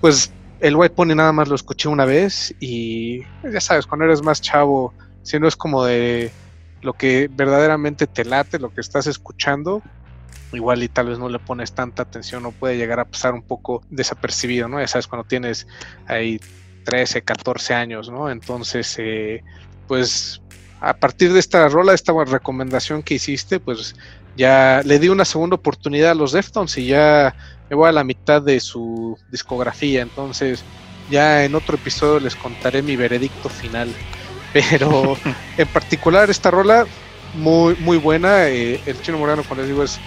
pues el White Pony nada más lo escuché una vez y ya sabes, cuando eres más chavo, si no es como de lo que verdaderamente te late, lo que estás escuchando, igual y tal vez no le pones tanta atención o puede llegar a pasar un poco desapercibido, ¿no? Ya sabes, cuando tienes ahí 13, 14 años, ¿no? Entonces, eh, pues a partir de esta rola, esta recomendación que hiciste, pues ya le di una segunda oportunidad a los Deftones y ya me voy a la mitad de su discografía, entonces ya en otro episodio les contaré mi veredicto final. Pero en particular esta rola muy muy buena, eh, el Chino Morano, como les digo, es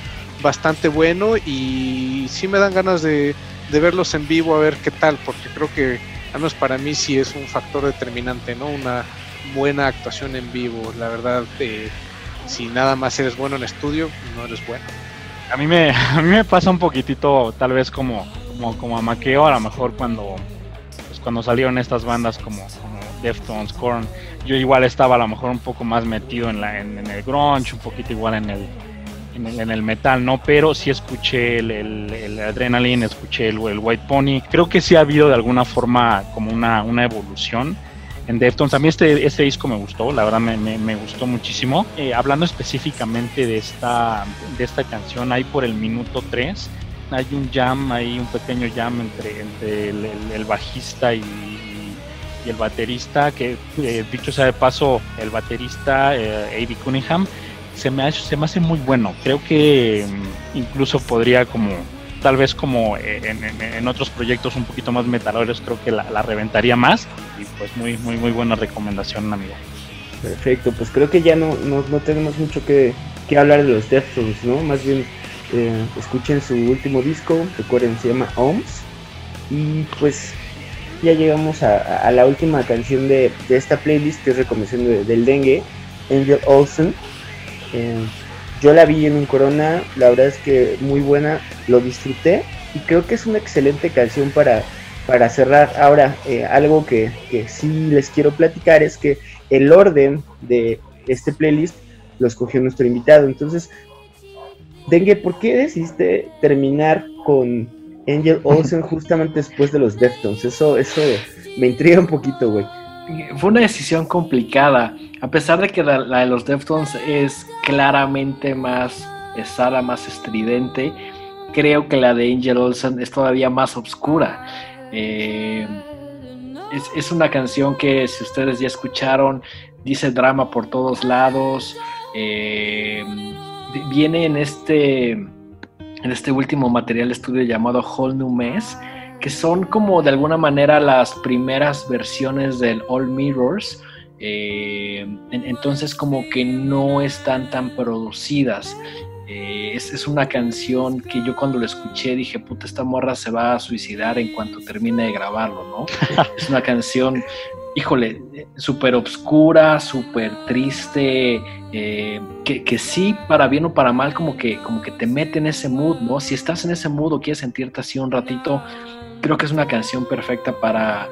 bastante bueno y sí me dan ganas de, verlos en vivo a ver qué tal, porque creo que al menos para mí sí es un factor determinante, ¿no? Una buena actuación en vivo, la verdad, eh, si nada más eres bueno en estudio, no eres bueno. A mí me, a mí me pasa un poquitito, tal vez como, como, como a Maqueo, a lo mejor cuando, pues cuando salieron estas bandas como, como Deftones, Korn, yo igual estaba a lo mejor un poco más metido en, la, en el grunge, un poquito igual en el, en el, metal, ¿no? Pero sí escuché el, el, Adrenaline, escuché el, White Pony. Creo que sí ha habido de alguna forma como una, una evolución en Deftones. A mí este, este disco me gustó, la verdad me, me, gustó muchísimo. Eh, hablando específicamente de esta, de esta canción, ahí por el minuto 3, hay un jam, hay un pequeño jam entre, entre el, bajista y, y, el baterista, que eh, dicho sea de paso, el baterista, eh, Eddie Cunningham, se me, hace, se me hace muy bueno. Creo que mm, incluso podría como, tal vez como en, otros proyectos un poquito más metaleros, creo que la, reventaría más. Y pues muy, muy, muy buena recomendación, amigo. Perfecto, pues creo que ya no, no, tenemos mucho que, hablar de los Deftones, ¿no? Más bien eh, escuchen su último disco, recuerden, se llama OMS. Y pues ya llegamos a, la última canción de, esta playlist, que es recomendación del dengue, Angel Olsen. Eh, yo la vi en un Corona, la verdad es que muy buena, lo disfruté y creo que es una excelente canción para, para cerrar. Ahora, eh, algo que, que, sí les quiero platicar es que el orden de este playlist lo escogió nuestro invitado. Entonces, Dengue, ¿por qué decidiste terminar con Angel Olsen justamente después de los Deftones? Eso, eso me intriga un poquito, güey fue una decisión complicada. A pesar de que la, de los Deftones es claramente más pesada, más estridente, creo que la de Angel Olsen es todavía más oscura. Eh, es, una canción que, si ustedes ya escucharon, dice drama por todos lados. Eh, viene en este, en este último material estudio llamado Whole New Mess que son como de alguna manera las primeras versiones del All Mirrors. Eh, entonces como que no están tan producidas. Eh, es, una canción que yo cuando lo escuché dije, puta, esta morra se va a suicidar en cuanto termine de grabarlo, ¿no? es una canción, híjole, súper obscura, súper triste, eh, que, que, sí, para bien o para mal, como que, como que te mete en ese mood, ¿no? Si estás en ese mood o quieres sentirte así un ratito, creo que es una canción perfecta para,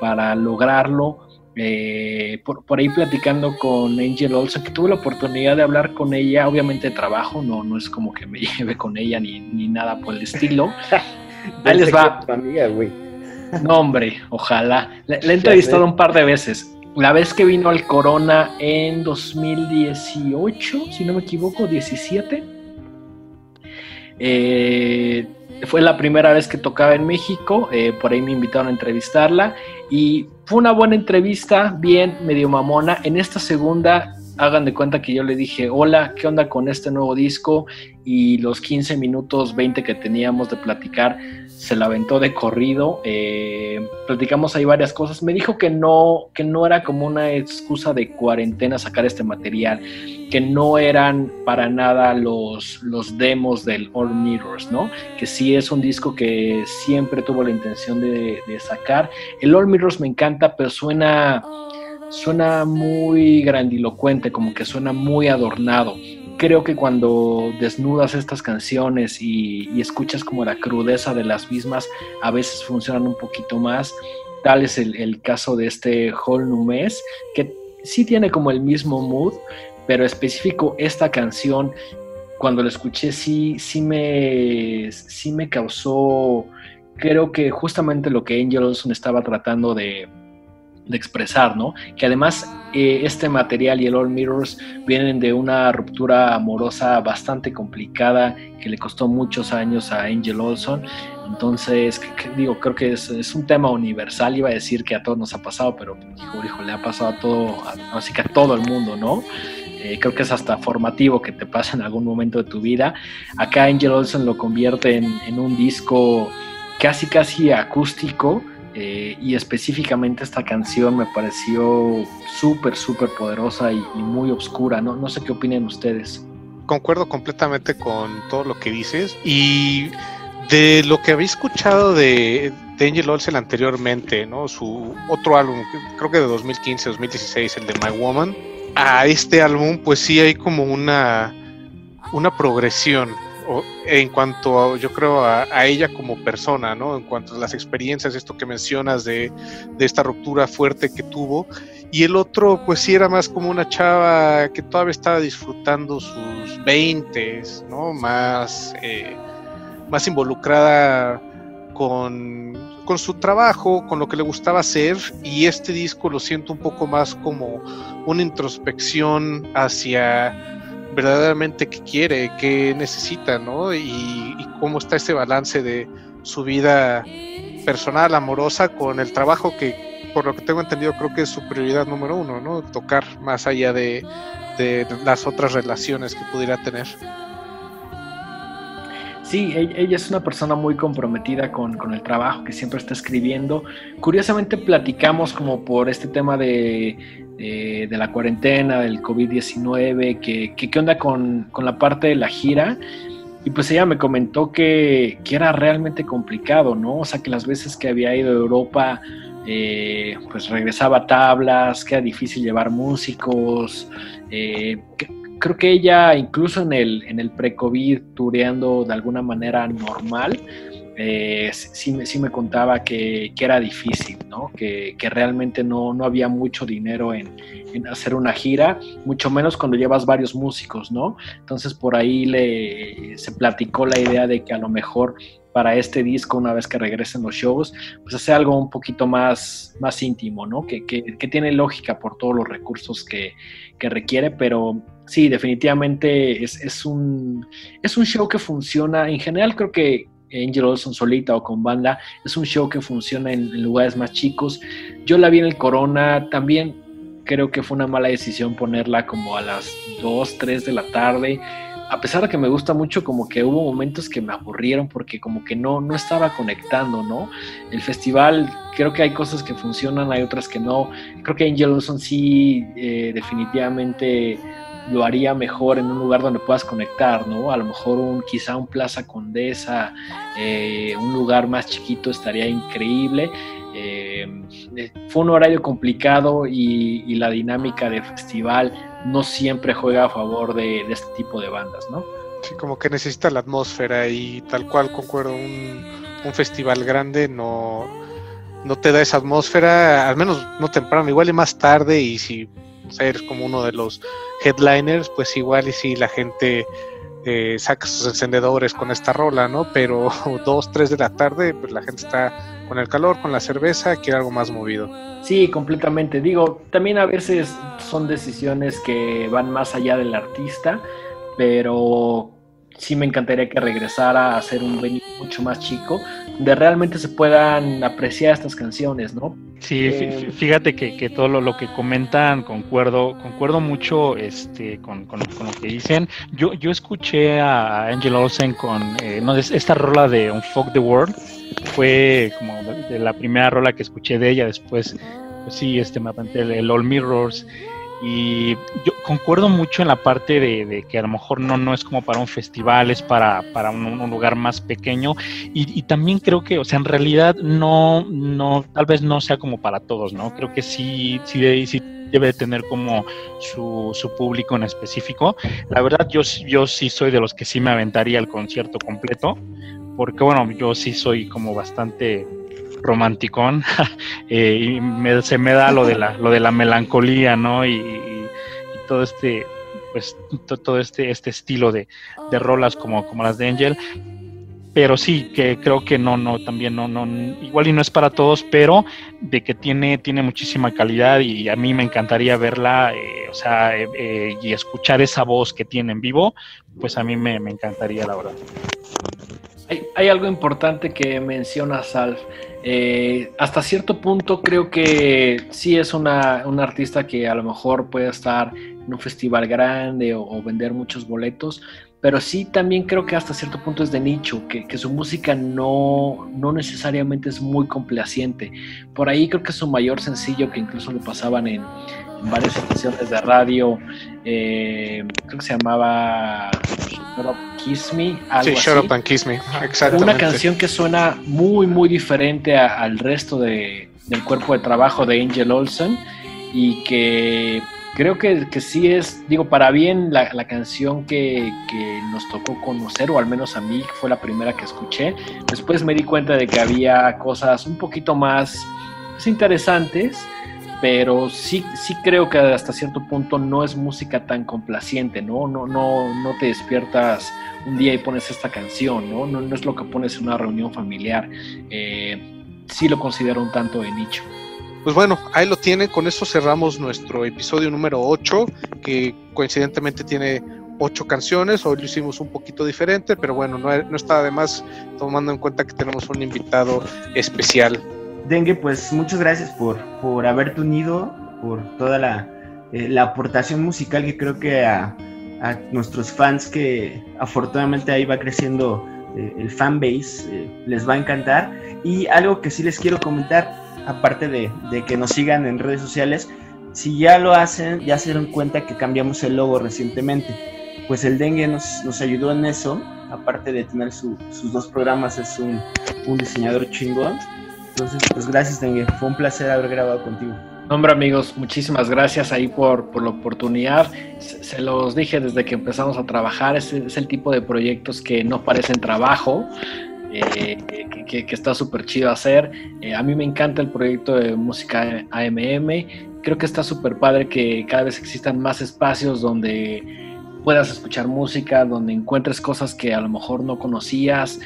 para lograrlo. Eh, por, ahí platicando con Angel Olsen, que tuve la oportunidad de hablar con ella, obviamente de trabajo, no, no es como que me lleve con ella ni, nada por el estilo. ahí les va. no, hombre, ojalá. La, he entrevistado un par de veces. La vez que vino al Corona en 2018, si no me equivoco, 17. Eh, fue la primera vez que tocaba en México, eh, por ahí me invitaron a entrevistarla y fue una buena entrevista, bien, medio mamona. En esta segunda hagan de cuenta que yo le dije, hola, ¿qué onda con este nuevo disco? Y los 15 minutos, 20 que teníamos de platicar, se la aventó de corrido. Eh, platicamos ahí varias cosas. Me dijo que no, que no era como una excusa de cuarentena sacar este material, que no eran para nada los, los demos del All Mirrors, ¿no? Que sí es un disco que siempre tuvo la intención de, de sacar. El All Mirrors me encanta, pero suena suena muy grandilocuente, como que suena muy adornado. Creo que cuando desnudas estas canciones y, escuchas como la crudeza de las mismas, a veces funcionan un poquito más. Tal es el, caso de este Whole New Mes, que sí tiene como el mismo mood, pero específico esta canción, cuando la escuché, sí, sí, me, sí me causó, creo que justamente lo que Angel Olsen estaba tratando de, de expresar, ¿no? Que además eh, este material y el All Mirrors vienen de una ruptura amorosa bastante complicada que le costó muchos años a Angel Olson. Entonces, digo, creo que es, un tema universal. Iba a decir que a todos nos ha pasado, pero hijo, hijo le ha pasado a todo, así que a todo el mundo, ¿no? Eh, creo que es hasta formativo que te pasa en algún momento de tu vida. Acá Angel Olson lo convierte en, en un disco casi, casi acústico eh, y específicamente esta canción me pareció súper, súper poderosa y, muy oscura. ¿no? no sé qué opinan ustedes. Concuerdo completamente con todo lo que dices. Y de lo que había escuchado de, de Angel Olsen anteriormente, ¿no? Su otro álbum, creo que de 2015, 2016, el de My Woman, a este álbum, pues sí hay como una, una progresión en cuanto a, yo creo a, ella como persona, ¿no? En cuanto a las experiencias, esto que mencionas de, esta ruptura fuerte que tuvo. Y el otro, pues sí era más como una chava que todavía estaba disfrutando sus veintes, ¿no? Más, eh, más involucrada con, con su trabajo, con lo que le gustaba hacer. Y este disco lo siento un poco más como una introspección hacia verdaderamente qué quiere, qué necesita, ¿no? Y, cómo está ese balance de su vida personal, amorosa, con el trabajo que, por lo que tengo entendido, creo que es su prioridad número uno, ¿no? Tocar más allá de, de las otras relaciones que pudiera tener. Sí, ella es una persona muy comprometida con, el trabajo que siempre está escribiendo. Curiosamente platicamos como por este tema de, la cuarentena, del COVID-19, que, qué onda con, la parte de la gira. Y pues ella me comentó que, era realmente complicado, ¿no? O sea, que las veces que había ido a Europa, eh, pues regresaba a tablas, que era difícil llevar músicos, eh, creo que ella, incluso en el, en el pre-COVID, tureando de alguna manera normal, eh, sí, sí, me contaba que, era difícil, ¿no? que, realmente no, no, había mucho dinero en, en, hacer una gira, mucho menos cuando llevas varios músicos, ¿no? Entonces por ahí le, se platicó la idea de que a lo mejor para este disco, una vez que regresen los shows, pues hacer algo un poquito más, más íntimo, ¿no? Que, que, que tiene lógica por todos los recursos que, que requiere, pero sí, definitivamente es, es, un, es un show que funciona. En general, creo que Angel Olsen solita o con banda es un show que funciona en, lugares más chicos. Yo la vi en el Corona, también creo que fue una mala decisión ponerla como a las 2, 3 de la tarde. A pesar de que me gusta mucho, como que hubo momentos que me aburrieron porque como que no, no estaba conectando, ¿no? El festival, creo que hay cosas que funcionan, hay otras que no. Creo que Angel Olsen sí, eh, definitivamente lo haría mejor en un lugar donde puedas conectar, ¿no? A lo mejor un, quizá un Plaza Condesa, eh, un lugar más chiquito estaría increíble. Eh, fue un horario complicado y, la dinámica de festival no siempre juega a favor de, este tipo de bandas, ¿no? Sí, como que necesita la atmósfera y tal cual concuerdo, un, un festival grande no, no te da esa atmósfera, al menos no temprano, igual y más tarde y si eres como uno de los headliners, pues igual y si la gente eh, saca sus encendedores con esta rola, ¿no? Pero dos, tres de la tarde, pues la gente está con el calor, con la cerveza, quiere algo más movido. Sí, completamente. Digo, también a veces son decisiones que van más allá del artista, pero sí me encantaría que regresara a ser un venue mucho más chico, donde realmente se puedan apreciar estas canciones, ¿no? Sí, eh, fíjate que, todo lo, que comentan, concuerdo, concuerdo mucho este, con, con, lo que dicen. Yo, yo escuché a Angel Olsen con eh, no, esta rola de Unfuck the World, fue como de, la primera rola que escuché de ella, después, pues sí, este, me apunté el All Mirrors. Y yo concuerdo mucho en la parte de, que a lo mejor no, no es como para un festival, es para, para un, lugar más pequeño. Y, también creo que, o sea, en realidad no, no, tal vez no sea como para todos, ¿no? Creo que sí, sí, sí debe tener como su, su, público en específico. La verdad, yo, yo sí soy de los que sí me aventaría el concierto completo, porque bueno, yo sí soy como bastante romanticón eh, y se me da lo de la, lo de la melancolía, ¿no? Y, todo este, pues, todo este, este estilo de, de rolas como, como las de Angel. Pero sí que creo que no no también no no igual y no es para todos pero de que tiene tiene muchísima calidad y a mí me encantaría verla eh, o sea eh, y escuchar esa voz que tiene en vivo pues a mí me, me encantaría la verdad. Hay, hay, algo importante que menciona Salf eh, hasta cierto punto creo que sí es una, artista que a lo mejor puede estar en un festival grande o, vender muchos boletos, pero sí también creo que hasta cierto punto es de nicho, que, su música no, no, necesariamente es muy complaciente. Por ahí creo que su mayor sencillo, que incluso lo pasaban en, varias estaciones de radio, eh, creo que se llamaba Shut Up Kiss Me. sí, Shut Up and Kiss Me, exactamente. Una canción que suena muy, muy diferente al resto de, del cuerpo de trabajo de Angel Olsen y que creo que, que, sí es, digo, para bien la, la canción que, que, nos tocó conocer, o al menos a mí, fue la primera que escuché. Después me di cuenta de que había cosas un poquito más pues, interesantes pero sí, sí creo que hasta cierto punto no es música tan complaciente, ¿no? No, no, no te despiertas un día y pones esta canción, ¿no? No, es lo que pones en una reunión familiar. Eh, sí lo considero un tanto de nicho. Pues bueno, ahí lo tienen, con esto cerramos nuestro episodio número 8, que coincidentemente tiene ocho canciones, hoy lo hicimos un poquito diferente, pero bueno, no, no está además tomando en cuenta que tenemos un invitado especial Dengue, pues muchas gracias por, por haberte unido, por toda la, eh, aportación musical que creo que a, nuestros fans que afortunadamente ahí va creciendo eh, el fanbase eh, les va a encantar. Y algo que sí les quiero comentar, aparte de, que nos sigan en redes sociales, si ya lo hacen, ya se dieron cuenta que cambiamos el logo recientemente. Pues el dengue nos, nos ayudó en eso, aparte de tener sus dos programas, es un, un diseñador chingón entonces, pues gracias, Dengue. Fue un placer haber grabado contigo. Hombre, amigos, muchísimas gracias ahí por, por la oportunidad. Se, los dije desde que empezamos a trabajar, es, el tipo de proyectos que no parecen trabajo, eh, que, que, está súper chido hacer. Eh, a mí me encanta el proyecto de música AMM. Creo que está súper padre que cada vez existan más espacios donde puedas escuchar música, donde encuentres cosas que a lo mejor no conocías.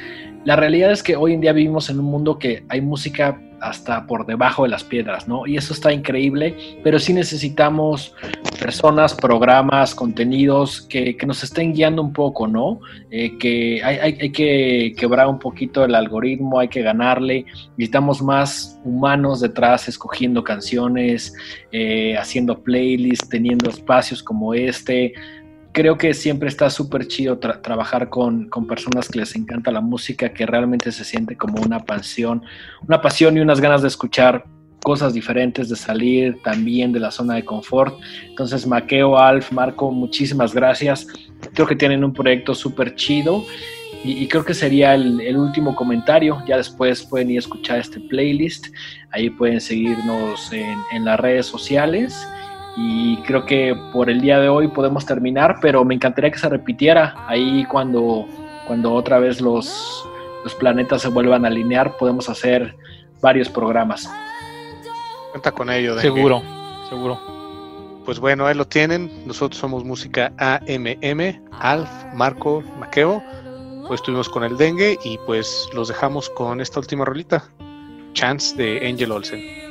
La realidad es que hoy en día vivimos en un mundo que hay música hasta por debajo de las piedras, ¿no? Y eso está increíble, pero sí necesitamos personas, programas, contenidos que, nos estén guiando un poco, ¿no? Eh, que hay, que quebrar un poquito el algoritmo, hay que ganarle, necesitamos más humanos detrás escogiendo canciones, eh, haciendo playlists, teniendo espacios como este, creo que siempre está súper chido trabajar con, personas que les encanta la música, que realmente se siente como una pasión, una pasión y unas ganas de escuchar cosas diferentes, de salir también de la zona de confort. Entonces, Maqueo, Alf, Marco, muchísimas gracias. Creo que tienen un proyecto súper chido. Y, creo que sería el, último comentario. Ya después pueden ir a escuchar este playlist. Ahí pueden seguirnos en las redes sociales. Y creo que por el día de hoy podemos terminar, pero me encantaría que se repitiera ahí cuando, cuando otra vez los, los planetas se vuelvan a alinear, podemos hacer varios programas. Cuenta con ello. Seguro, seguro. Pues bueno, ahí lo tienen. Nosotros somos música AMM, Alf, Marco, Maqueo. Pues estuvimos con el dengue y pues los dejamos con esta última rolita, Chance de Angel Olsen.